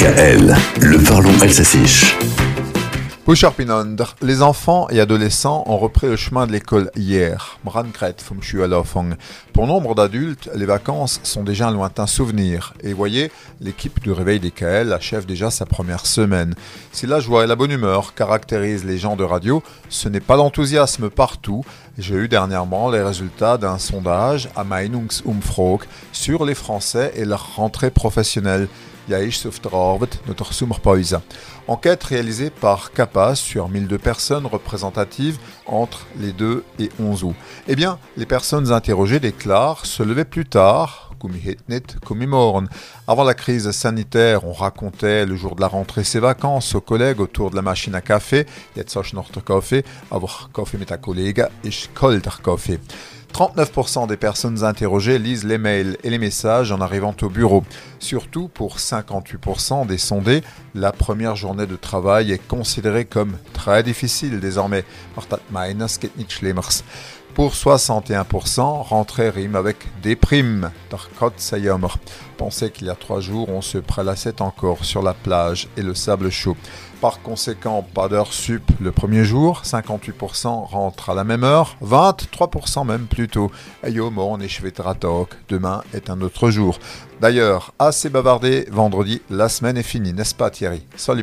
DKL, le parlons alsacien. Les enfants et adolescents ont repris le chemin de l'école hier. Pour nombre d'adultes, les vacances sont déjà un lointain souvenir. Et voyez, l'équipe du Réveil DKL achève déjà sa première semaine. Si la joie et la bonne humeur caractérisent les gens de radio, ce n'est pas l'enthousiasme partout. J'ai eu dernièrement les résultats d'un sondage à Meinungsumfrage sur les Français et leur rentrée professionnelle. Enquête réalisée par CAPAS sur 1002 personnes représentatives entre les 2 et 11 août. Eh bien, les personnes interrogées déclarent se lever plus tard, avant la crise sanitaire, on racontait le jour de la rentrée ses vacances aux collègues autour de la machine à café. Du noch Kaffee, aber Kaffee mit der Kollege ist kalter Kaffee. 39% des personnes interrogées lisent les mails et les messages en arrivant au bureau. Surtout pour 58% des sondés, la première journée de travail est considérée comme très difficile désormais. Pour 61%, rentrer rime avec déprime. Pensez qu'il y a trois jours, on se prélassait encore sur la plage et le sable chaud. Par conséquent, pas d'heure sup le premier jour, 58% rentrent à la même heure, 23% même plus tôt. Demain est un autre jour. D'ailleurs, assez bavardé, vendredi, la semaine est finie, n'est-ce pas Thierry? Salut